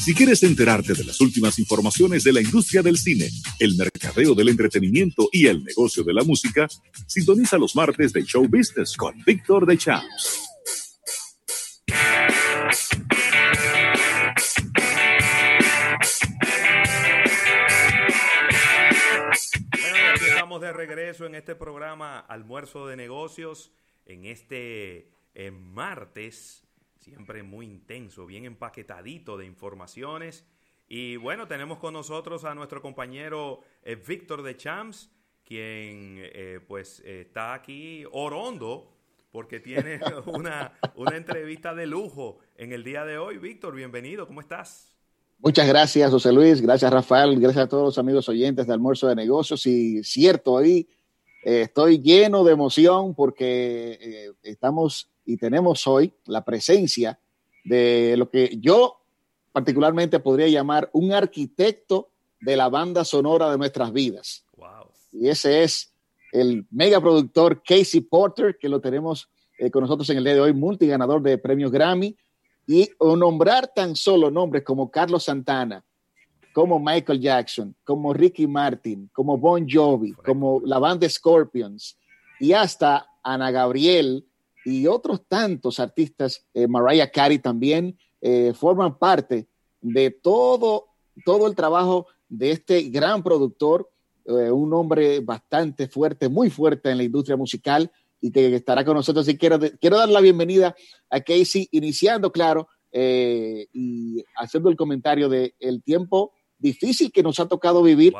Si quieres enterarte de las últimas informaciones de la industria del cine, el mercadeo del entretenimiento y el negocio de la música, sintoniza los martes de Show Business con Víctor de Champs. estamos de regreso en este programa Almuerzo de Negocios en este eh, martes siempre muy intenso, bien empaquetadito de informaciones. Y bueno, tenemos con nosotros a nuestro compañero eh, Víctor de Champs, quien eh, pues está aquí orondo porque tiene una, una entrevista de lujo en el día de hoy. Víctor, bienvenido, ¿cómo estás? Muchas gracias, José Luis. Gracias, Rafael. Gracias a todos los amigos oyentes de Almuerzo de Negocios. Y cierto, ahí eh, estoy lleno de emoción porque estamos y tenemos hoy la presencia de lo que yo particularmente podría llamar un arquitecto de la banda sonora de nuestras vidas. Y ese es el mega productor Casey Porter, que lo tenemos eh, con nosotros en el día de hoy, multiganador de premios Grammy, y nombrar tan solo nombres como Carlos Santana, como Michael Jackson, como Ricky Martin, como Bon Jovi, como la banda Scorpions, y hasta Ana Gabriel, y otros tantos artistas, eh, Mariah Carey también, eh, forman parte de todo, todo el trabajo de este gran productor, eh, un hombre bastante fuerte, muy fuerte en la industria musical y que estará con nosotros. Y quiero, quiero dar la bienvenida a Casey, iniciando, claro, y haciendo el comentario de el tiempo difícil que nos ha tocado vivir.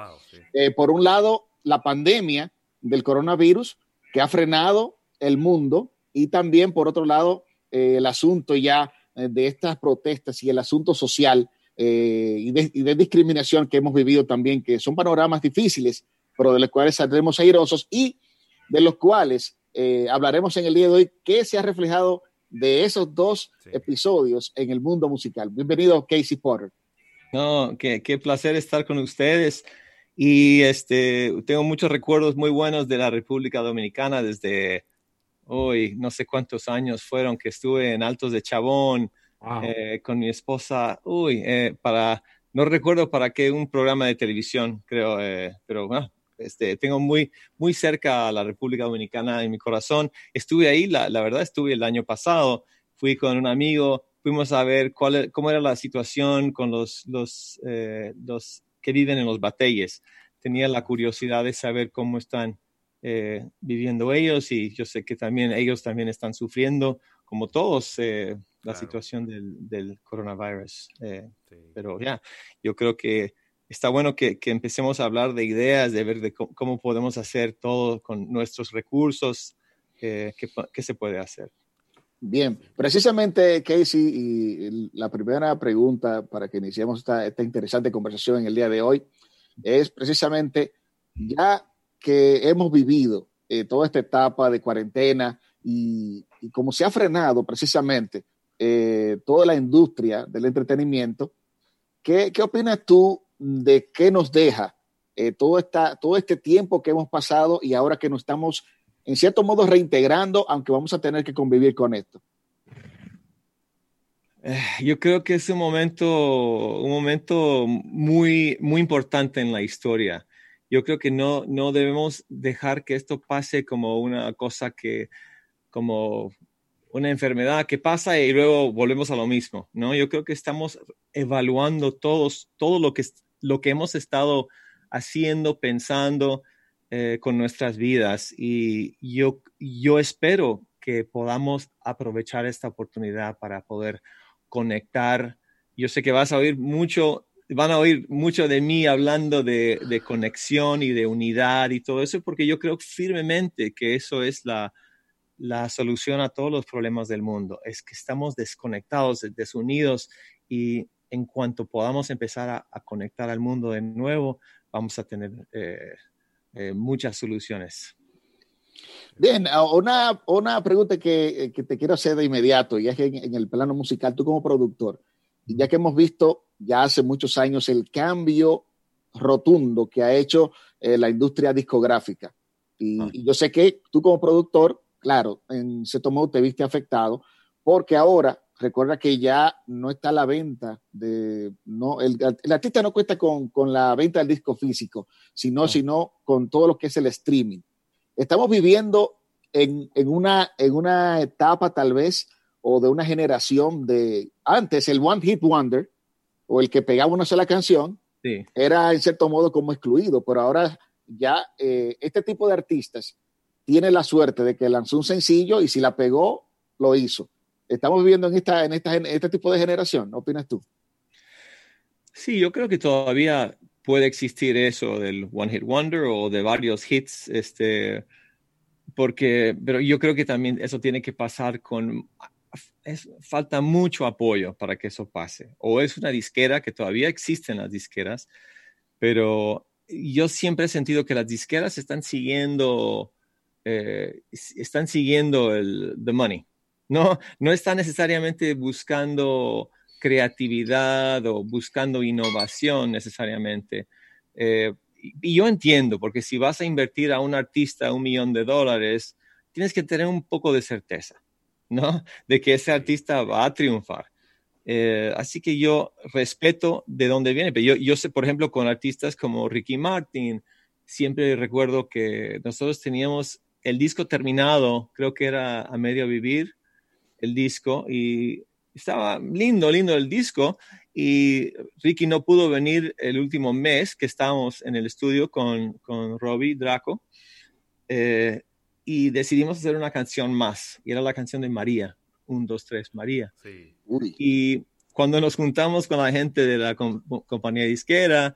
por un lado, la pandemia del coronavirus que ha frenado el mundo y también, por otro lado, eh, el asunto ya eh, de estas protestas y el asunto social eh, y, de, discriminación que hemos vivido también, que son panoramas difíciles, pero de los cuales saldremos airosos y de los cuales hablaremos en el día de hoy, qué se ha reflejado de esos dos episodios en el mundo musical. Bienvenido, Casey Potter. No, qué, qué placer estar con ustedes. Y este, tengo muchos recuerdos muy buenos de la República Dominicana desde hoy no sé cuántos años fueron que estuve en Altos de Chabón eh, con mi esposa, uy, eh, para, no recuerdo para qué, un programa de televisión, creo, eh, pero bueno, este, tengo muy, muy cerca a la República Dominicana en mi corazón. Estuve ahí, la, la verdad, estuve el año pasado, fui con un amigo, fuimos a ver cuál, e, cómo era la situación con los, los, los que viven en los batalles. Tenía la curiosidad de saber cómo están eh, viviendo ellos y yo sé que también ellos también están sufriendo, como todos, eh, la situación del, del coronavirus. Eh, pero ya, yo creo que está bueno que, que, empecemos a hablar de ideas, de ver de cómo, podemos hacer todo con nuestros recursos, qué, qué se puede hacer. Bien, precisamente Casey, y la primera pregunta para que iniciemos esta, esta interesante conversación en el día de hoy es precisamente ya que hemos vivido eh, toda esta etapa de cuarentena y, como se ha frenado precisamente eh, toda la industria del entretenimiento, ¿qué, ¿qué, opinas tú de qué nos deja eh, todo, esta, todo este tiempo que hemos pasado y ahora que nos estamos en cierto modo reintegrando, aunque vamos a tener que convivir con esto? Yo creo que es un momento, un momento muy, muy importante en la historia yo creo que no, no debemos dejar que esto pase como una cosa que, como una enfermedad que pasa y luego volvemos a lo mismo, ¿no? Yo creo que estamos evaluando todos, todo lo que, lo que hemos estado haciendo, pensando eh, con nuestras vidas y yo, yo espero que podamos aprovechar esta oportunidad para poder conectar. Yo sé que vas a oír mucho van a oír mucho de mí hablando de, conexión y de unidad y todo eso, porque yo creo firmemente que eso es la, solución a todos los problemas del mundo, es que estamos desconectados, desunidos y en cuanto podamos empezar a, conectar al mundo de nuevo, vamos a tener eh, eh, muchas soluciones. Bien, una, una pregunta que, te quiero hacer de inmediato, y es en, en el plano musical, tú como productor, ya que hemos visto ya hace muchos años el cambio rotundo que ha hecho eh, la industria discográfica. Ah. Y, yo sé que tú como productor, claro, en cierto modo te viste afectado porque ahora recuerda que ya no está la venta de, no, el, artista no cuenta con, la venta del disco físico, sino, sino con todo lo que es el streaming. Estamos viviendo en, una, en una etapa tal vez o de una generación de antes el One Hit Wonder o el que pegaba una sola canción era en cierto modo como excluido, pero ahora ya eh, este tipo de artistas tiene la suerte de que lanzó un sencillo y si la pegó, lo hizo. Estamos viviendo en, esta, en, esta, en este tipo de generación, ¿no opinas tú? Sí, yo creo que todavía puede existir eso del One Hit Wonder o de varios hits, este, porque, pero yo creo que también eso tiene que pasar con, falta mucho apoyo para que eso pase. O es una disquera, que todavía existen las disqueras, pero yo siempre he sentido que las disqueras están siguiendo, eh, están siguiendo el the money. No, no están necesariamente buscando creatividad o buscando innovación necesariamente. Eh, y yo entiendo, porque si vas a invertir a un artista un millón de dólares, tienes que tener un poco de certeza, ¿no? De que ese artista va a triunfar. Eh, así que yo respeto de dónde viene, pero yo, yo sé, por ejemplo, con artistas como Ricky Martin, siempre recuerdo que nosotros teníamos el disco terminado, creo que era a medio vivir el disco, y estaba lindo, lindo el disco, y Ricky no pudo venir el último mes que estábamos en el estudio con, con Robbie Draco, eh, y decidimos hacer una canción más, y era la canción de María un, dos, tres, María. Y cuando nos juntamos con la gente de la compañía disquera,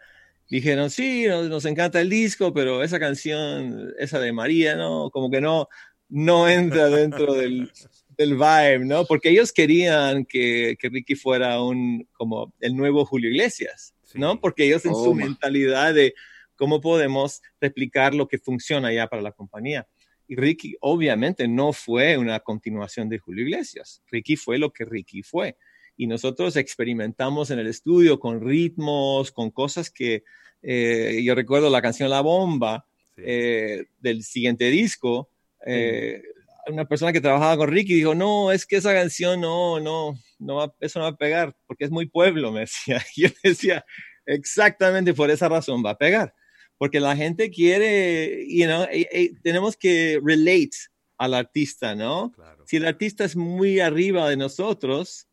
dijeron, sí, nos, encanta el disco, pero esa canción, esa de María, no, como que no, no entra dentro del, del vibe, ¿no? Porque ellos querían que, que, Ricky fuera un, como el nuevo Julio Iglesias, ¿no? Porque ellos en su mentalidad de cómo podemos replicar lo que funciona ya para la compañía. Ricky obviamente no fue una continuación de Julio Iglesias. Ricky fue lo que Ricky fue. Y nosotros experimentamos en el estudio con ritmos, con cosas que eh, yo recuerdo la canción La Bomba eh, del siguiente disco. Eh, una persona que trabajaba con Ricky dijo, no, es que esa canción no, no, no eso no va a pegar porque es muy pueblo, me decía. Y yo decía, exactamente por esa razón va a pegar porque la gente quiere, you know, eh, eh, tenemos que relate al artista, ¿no? Si el artista es muy arriba de nosotros,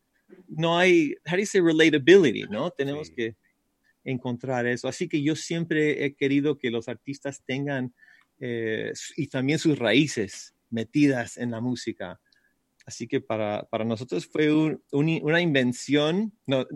no hay, how do you say relatability, ¿no? Tenemos que encontrar eso. Así que yo siempre he querido que los artistas tengan eh, y también sus raíces metidas en la música. Así que para, para nosotros fue una invención, no,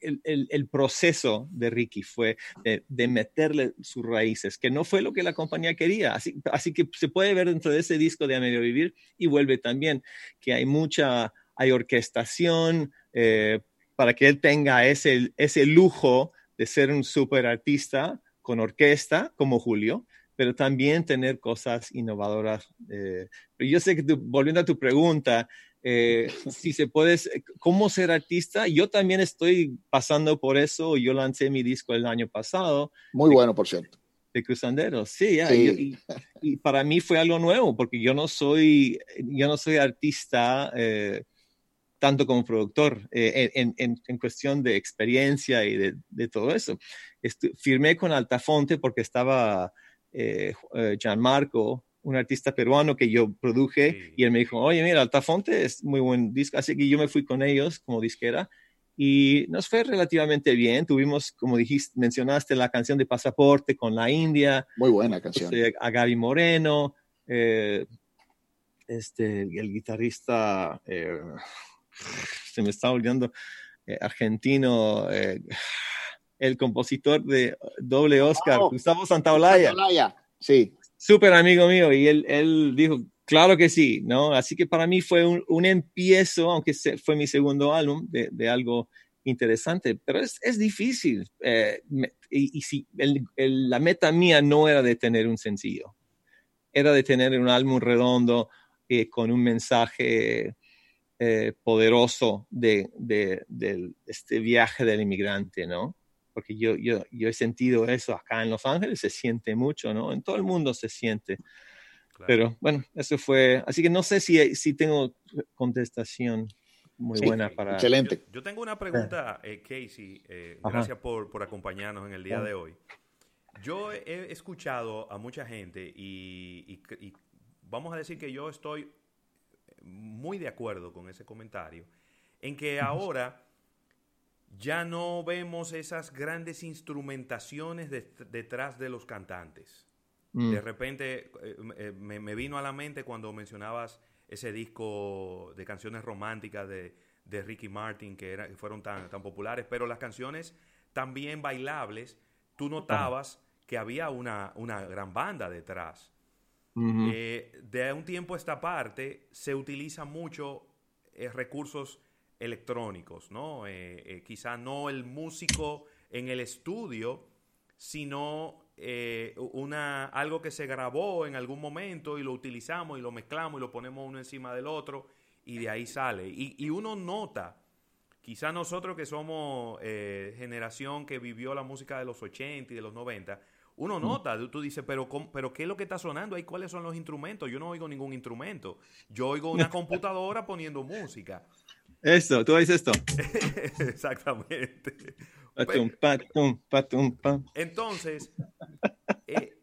el, el, proceso de Ricky fue de, meterle sus raíces, que no fue lo que la compañía quería. Así, así que se puede ver dentro de ese disco de A Medio Vivir y vuelve también que hay mucha, hay orquestación eh, para que él tenga ese, ese lujo de ser un super artista con orquesta como Julio, pero también tener cosas innovadoras. Eh, pero yo sé que volviendo a tu pregunta, eh, si se puede, ¿cómo ser artista? Yo también estoy pasando por eso. Yo lancé mi disco el año pasado. Muy bueno, por cierto. De Cruzanderos, sí, y, para mí fue algo nuevo porque yo no soy, yo no soy artista eh, tanto como productor en, en, en, cuestión de experiencia y de, de todo eso. firmé con Altafonte porque estaba eh, eh, Gianmarco, un artista peruano que yo produje, y él me dijo, oye, mira, Altafonte es muy buen disco, así que yo me fui con ellos como disquera y nos fue relativamente bien. Tuvimos, como dijiste, mencionaste la canción de Pasaporte con la India. Muy buena canción. Este, a Gaby Moreno, eh, este, el guitarrista, se me está olvidando, argentino, el compositor de doble Oscar, oh, Gustavo Santaolalla. Santaolalla, sí. Súper amigo mío, y él, él, dijo, claro que sí, ¿no? Así que para mí fue un, un empiezo, aunque fue mi segundo álbum, de, de algo interesante, pero es, es difícil. Eh, y, y, si el, la meta mía no era de tener un sencillo, era de tener un álbum redondo eh, con un mensaje eh, poderoso de, de, de, este viaje del inmigrante, ¿no? Porque yo, yo, yo he sentido eso acá en Los Ángeles, se siente mucho, ¿no? En todo el mundo se siente. Pero bueno, eso fue, así que no sé si, si tengo contestación. muy buena para... Excelente. Yo, tengo una pregunta, eh, Casey. Eh, gracias por, por, acompañarnos en el día de hoy. Yo he escuchado a mucha gente y, vamos a decir que yo estoy muy de acuerdo con ese comentario, en que ahora ya no vemos esas grandes instrumentaciones detrás de los cantantes. Mm. De repente eh, eh, me, vino a la mente cuando mencionabas ese disco de canciones románticas de, Ricky Martin que, era, fueron tan, tan populares, pero las canciones también bailables, tú notabas que había una, gran banda detrás. Eh, de un tiempo a esta parte se utilizan mucho recursos electrónicos, ¿no? quizá no el músico en el estudio, sino eh, una, algo que se grabó en algún momento y lo utilizamos y lo mezclamos y lo ponemos uno encima del otro y de ahí sale. Y, uno nota, quizá nosotros que somos eh, generación que vivió la música de los 80 y de los 90, uno nota, tú dices, pero, pero ¿qué es lo que está sonando ahí? ¿Cuáles son los instrumentos? Yo no oigo ningún instrumento. Yo oigo una computadora poniendo música. Esto, tú dices esto. Exactamente. Entonces, eh,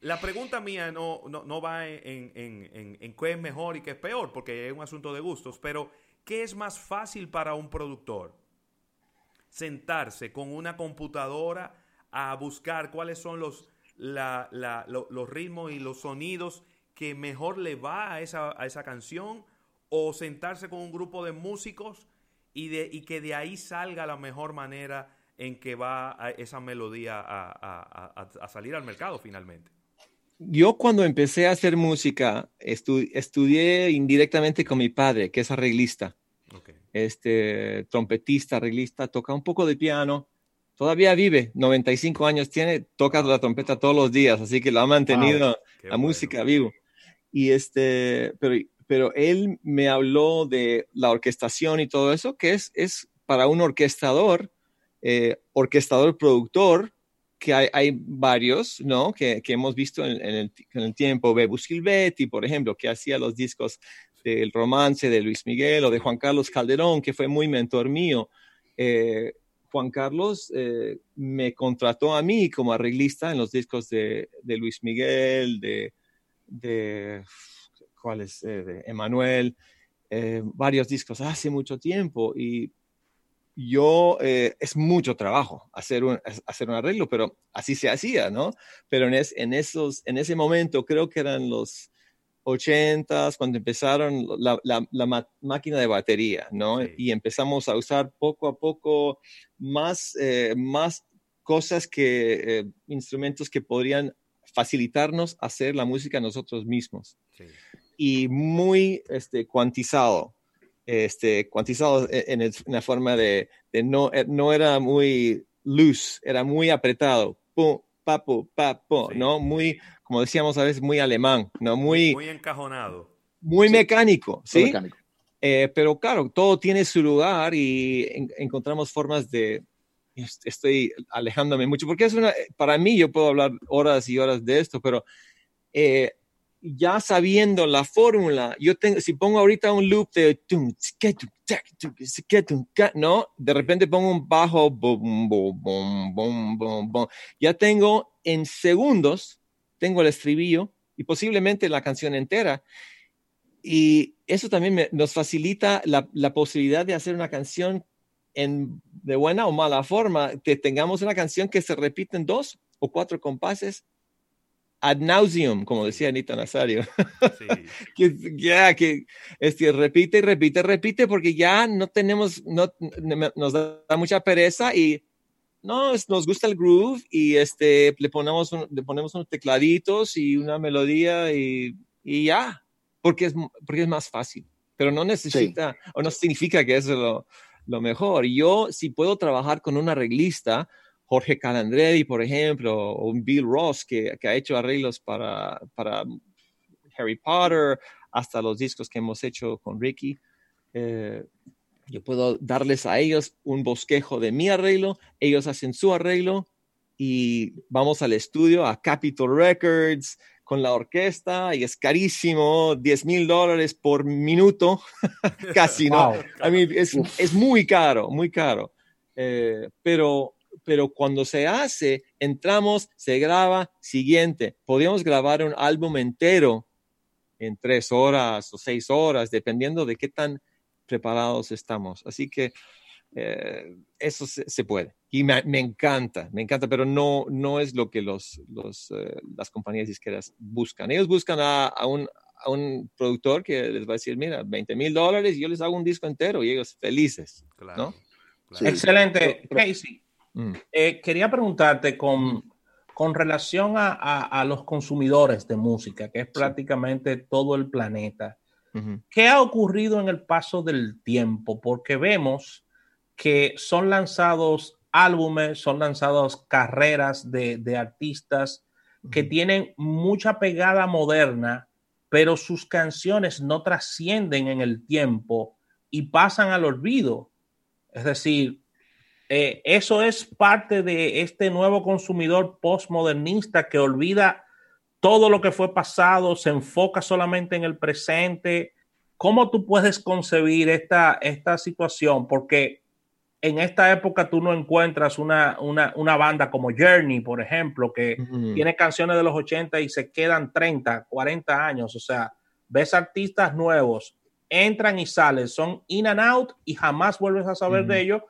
la pregunta mía no, no, va en, en, qué es mejor y qué es peor, porque es un asunto de gustos, pero ¿qué es más fácil para un productor? Sentarse con una computadora a buscar cuáles son los, los ritmos y los sonidos que mejor le va a esa, a esa canción o sentarse con un grupo de músicos y, de, y que de ahí salga la mejor manera en que va esa melodía a, salir al mercado finalmente? Yo cuando empecé a hacer música, estudié indirectamente con mi padre, que es arreglista. Este trompetista, arreglista, toca un poco de piano. Todavía vive, 95 años tiene, toca la trompeta todos los días, así que lo ha mantenido la música vivo. Y este, pero, pero él me habló de la orquestación y todo eso, que es, es para un orquestador, eh, orquestador productor, que hay, varios, ¿no? Que, hemos visto en, el, tiempo. Bebus Gilbetti, por ejemplo, que hacía los discos del romance de Luis Miguel o de Juan Carlos Calderón, que fue muy mentor mío. Eh, Juan Carlos eh, me contrató a mí como arreglista en los discos de, Luis Miguel, de, de ¿cuál es? de Emanuel, varios discos hace mucho tiempo y yo, eh, es mucho trabajo hacer un, hacer un arreglo, pero así se hacía, ¿no? Pero en, en, esos, en ese momento, creo que eran los ochentas, cuando empezaron la, la, máquina de batería, ¿no? Y empezamos a usar poco a poco más, eh, más cosas que, eh, instrumentos que podrían facilitarnos hacer la música nosotros mismos. Y muy este, cuantizado este, cuantizado e, en, la forma de, no, eh, no era muy loose, era muy apretado, pum, papu, papu, ¿no? Muy, como decíamos a veces, muy alemán, ¿no? Muy, muy encajonado. Muy mecánico, ¿sí? Eh, pero claro, todo tiene su lugar y encontramos formas de, estoy alejándome mucho, porque es una, para mí yo puedo hablar horas y horas de esto, pero eh, ya sabiendo la fórmula, yo tengo, si pongo ahorita un loop de, ¿no? De repente pongo un bajo, ya tengo en segundos, tengo el estribillo y posiblemente la canción entera. Y eso también nos facilita la, la, posibilidad de hacer una canción en, de buena o mala forma, que tengamos una canción que se repite en dos o cuatro compases ad nauseum, como decía Anita Nazario. que ya, que este, repite y repite, repite, porque ya no tenemos, no, nos da mucha pereza y no, nos gusta el groove y este, le, ponemos le ponemos unos tecladitos y una melodía y, y ya, porque es, porque es más fácil, pero no necesita o no significa que es lo, lo mejor. Yo, si puedo trabajar con un arreglista, Jorge Calandrelli, por ejemplo, o Bill Ross, que, ha hecho arreglos para, para, Harry Potter, hasta los discos que hemos hecho con Ricky. Eh, yo puedo darles a ellos un bosquejo de mi arreglo, ellos hacen su arreglo y vamos al estudio, a Capitol Records, con la orquesta y es carísimo, 10 mil dólares por minuto, casi, ¿no? A mí es, es, muy caro, muy caro. Eh, pero, pero cuando se hace, entramos, se graba, siguiente. Podríamos grabar un álbum entero en tres horas o seis horas, dependiendo de qué tan preparados estamos. Así que eh, eso se, puede. Y me, encanta, me encanta, pero no, no es lo que los, los eh, las compañías disqueras buscan. Ellos buscan a, un, a, un, productor que les va a decir, mira, 20 mil dólares y yo les hago un disco entero y ellos felices. Claro, Excelente. Casey, mm. eh, quería preguntarte con, con relación a, a, los consumidores de música, que es prácticamente todo el planeta. ¿Qué ha ocurrido en el paso del tiempo? Porque vemos que son lanzados álbumes, son lanzados carreras de, artistas que tienen mucha pegada moderna, pero sus canciones no trascienden en el tiempo y pasan al olvido. Es decir, eh, eso es parte de este nuevo consumidor postmodernista que olvida todo lo que fue pasado, se enfoca solamente en el presente. ¿Cómo tú puedes concebir esta, esta situación? Porque en esta época tú no encuentras una, banda como Journey, por ejemplo, que tiene canciones de los 80 y se quedan 30, 40 años. O sea, ves artistas nuevos, entran y salen, son in and out y jamás vuelves a saber de ellos,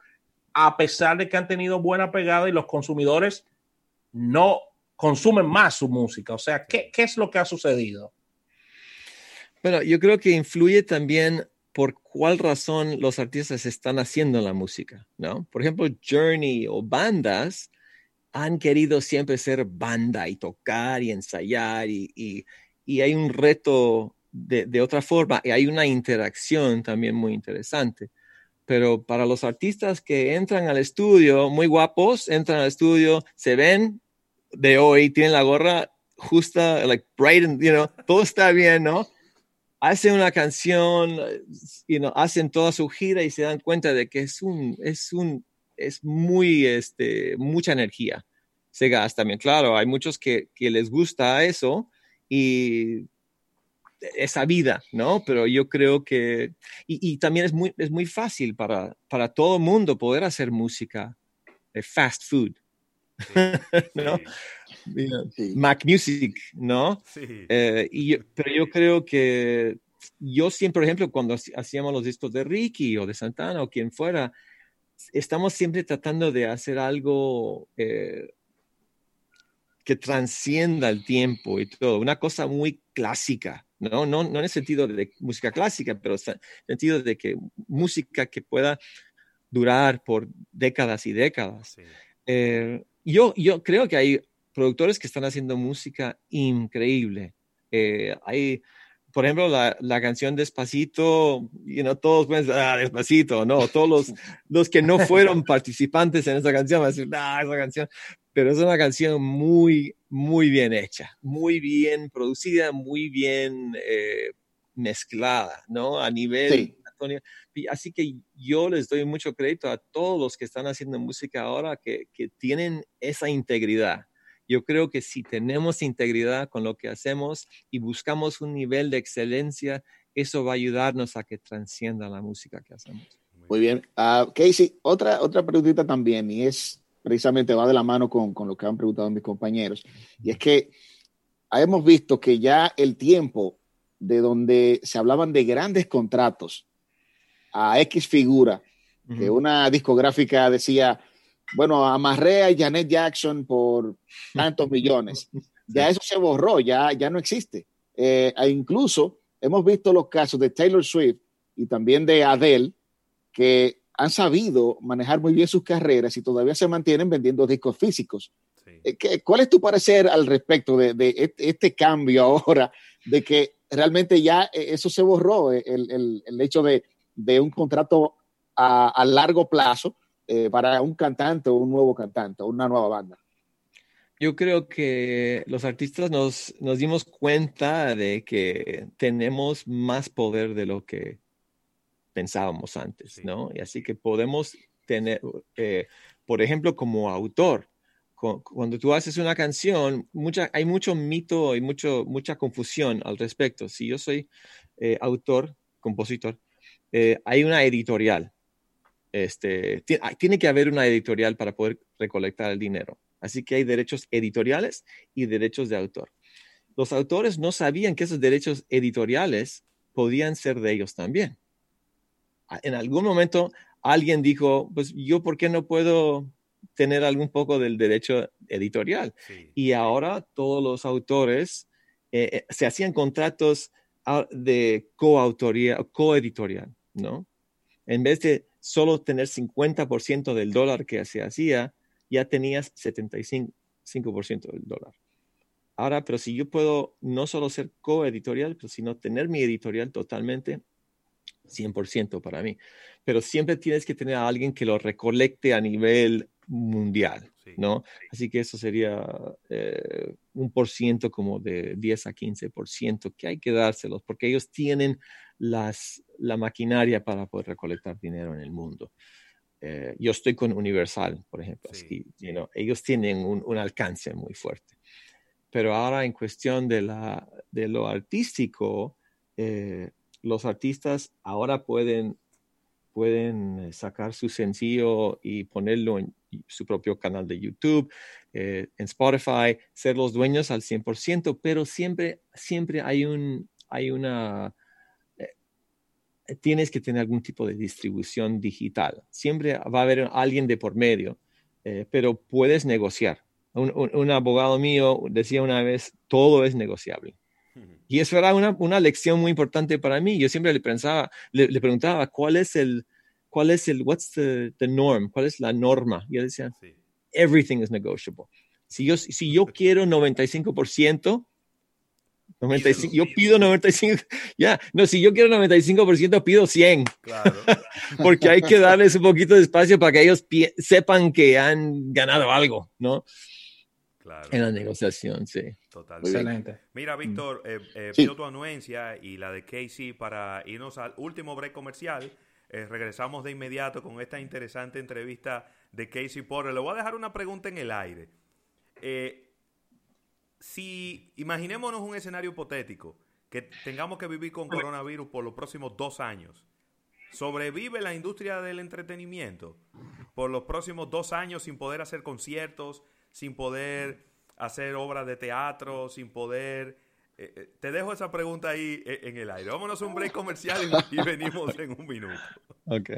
a pesar de que han tenido buena pegada y los consumidores no consumen más su música. O sea, ¿qué, es lo que ha sucedido? Bueno, yo creo que influye también por cuál razón los artistas están haciendo la música, ¿no? Por ejemplo, Journey o bandas han querido siempre ser banda y tocar y ensayar y, hay un reto de, otra forma y hay una interacción también muy interesante. Pero para los artistas que entran al estudio, muy guapos, entran al estudio, se ven de hoy, tienen la gorra justa, like bright, and, you know, todo está bien, ¿no? hacen una canción, y know, hacen toda su gira y se dan cuenta de que es un, es un, es muy, este, mucha energía se gasta también. Claro, hay muchos que, que les gusta eso y esa vida, ¿no? Pero yo creo que, y, y también es muy, es muy fácil para, para todo el mundo poder hacer música de fast food, ¿no? Mac Music, ¿no? Eh, y pero yo creo que yo siempre, por ejemplo, cuando hacíamos los discos de Ricky o de Santana o quien fuera, estamos siempre tratando de hacer algo eh, que transcienda el tiempo y todo, una cosa muy clásica, ¿no? No, no en el sentido de música clásica, pero en el sentido de que música que pueda durar por décadas y décadas. Eh, yo, yo creo que hay productores que están haciendo música increíble. Eh, hay, por ejemplo, la, la, canción Despacito, you know, todos pueden ah, Despacito, no, todos los, los que no fueron participantes en esa canción van a decir, ah, esa canción, pero es una canción muy, muy bien hecha, muy bien producida, muy bien eh, mezclada, ¿no? A nivel... Así que yo les doy mucho crédito a todos los que están haciendo música ahora que, que tienen esa integridad yo creo que si tenemos integridad con lo que hacemos y buscamos un nivel de excelencia, eso va a ayudarnos a que transcienda la música que hacemos. Muy bien. Uh, Casey, otra, otra preguntita también, y es precisamente va de la mano con, con lo que han preguntado mis compañeros, y es que hemos visto que ya el tiempo de donde se hablaban de grandes contratos a X figura, que una discográfica decía, bueno, amarré a Janet Jackson por tantos millones. Ya eso se borró, ya, ya no existe. Eh, e incluso hemos visto los casos de Taylor Swift y también de Adele, que han sabido manejar muy bien sus carreras y todavía se mantienen vendiendo discos físicos. Eh, ¿Cuál es tu parecer al respecto de, este, cambio ahora, de que realmente ya eh, eso se borró, el, hecho de, un contrato a largo plazo? Eh, para un cantante o un nuevo cantante o una nueva banda? Yo creo que los artistas nos, nos dimos cuenta de que tenemos más poder de lo que pensábamos antes, ¿no? Y así que podemos tener, eh, por ejemplo, como autor, cuando tú haces una canción, mucha, hay mucho mito y mucho, mucha confusión al respecto. Si yo soy eh, autor, compositor, eh, hay una editorial. Este, tiene que haber una editorial para poder recolectar el dinero. Así que hay derechos editoriales y derechos de autor. Los autores no sabían que esos derechos editoriales podían ser de ellos también. En algún momento alguien dijo, pues yo, ¿por qué no puedo tener algún poco del derecho editorial? Y ahora todos los autores eh, eh, se hacían contratos ah, de coautoría, coeditorial, ¿no? En vez de solo tener 50% del dólar que se hacía, ya tenías 75% del dólar. Ahora, pero si yo puedo no solo ser coeditorial, sino tener mi editorial totalmente, 100% para mí. Pero siempre tienes que tener a alguien que lo recolecte a nivel mundial, ¿no? Así que eso sería eh, un por ciento como de 10 a 15% que hay que dárselos, porque ellos tienen las, la maquinaria para poder recolectar dinero en el mundo. Eh, yo estoy con Universal, por ejemplo, así, ellos tienen un, alcance muy fuerte. Pero ahora en cuestión de, la, de lo artístico, eh, los artistas ahora pueden, pueden eh, sacar su sencillo y ponerlo en su propio canal de YouTube, en Spotify, ser los dueños al 100%, pero siempre, siempre hay, un, hay una tienes que tener algún tipo de distribución digital. Siempre va a haber alguien de por medio, eh, pero puedes negociar. Un, abogado mío decía una vez, todo es negociable. Y eso era una, lección muy importante para mí. Yo siempre le pensaba, le, preguntaba, ¿cuál es el, cuál es el, what's the, norm? ¿Cuál es la norma? Y él decía, everything is negotiable. Si yo, si yo quiero 95%, 95, yo pido 95, ya, no, si yo quiero 95%, pido 100. Claro. Porque hay que darles un poquito de espacio para que ellos sepan que han ganado algo, ¿no? Claro. En la negociación, sí. Totalmente. Excelente. Mira, Víctor, eh, eh, pido tu anuencia y la de Casey para irnos al último break comercial. Eh, regresamos de inmediato con esta interesante entrevista de Casey Porter. Le voy a dejar una pregunta en el aire. Eh, si imaginémonos un escenario hipotético, que tengamos que vivir con coronavirus por los próximos dos años, ¿sobrevive la industria del entretenimiento por los próximos dos años sin poder hacer conciertos, sin poder hacer obras de teatro, sin poder... Eh, eh, te dejo esa pregunta ahí eh, en el aire. Vámonos a un break comercial y, y venimos en un minuto. Ok.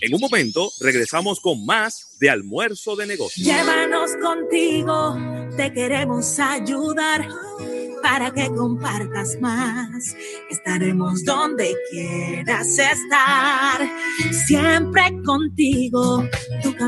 En un momento regresamos con más de almuerzo de negocios. Llévanos contigo, te queremos ayudar para que compartas más. Estaremos donde quieras estar, siempre contigo. Tu camino